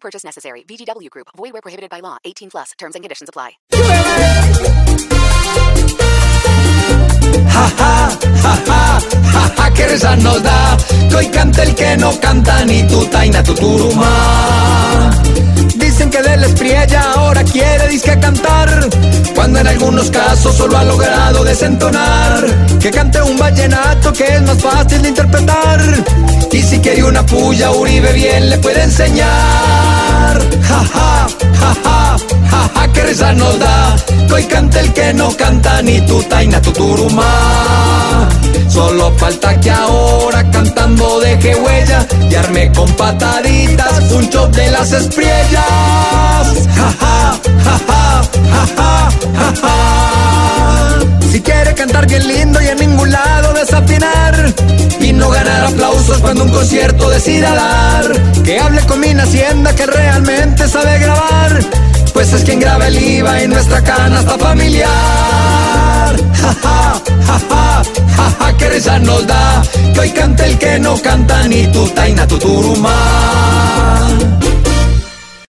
Purchase necessary. VGW Group. Void where prohibited by law. 18 plus. Terms and conditions apply. Qué risa nos da. Que canta el que no canta ni tu taina tu. Dicen que del ahora quiere disque cantar. Cuando en algunos casos solo ha logrado desentonar. Que cante un vallenato que es más fácil de interpretar. Y si quiere una puya, Uribe bien le puede enseñar. Nos da. Hoy canta el que no canta ni tu taina tu turuma. Solo falta que ahora cantando deje huella y arme con pataditas un chop de las espriellas. Cuando un concierto decida dar, que hable con mi hacienda que realmente sabe grabar, pues es quien graba el IVA y nuestra canasta familiar. Ja, ja, ja, ja, ja, ja, que risa nos da, que hoy canta el que no canta ni tu taina tu turuma.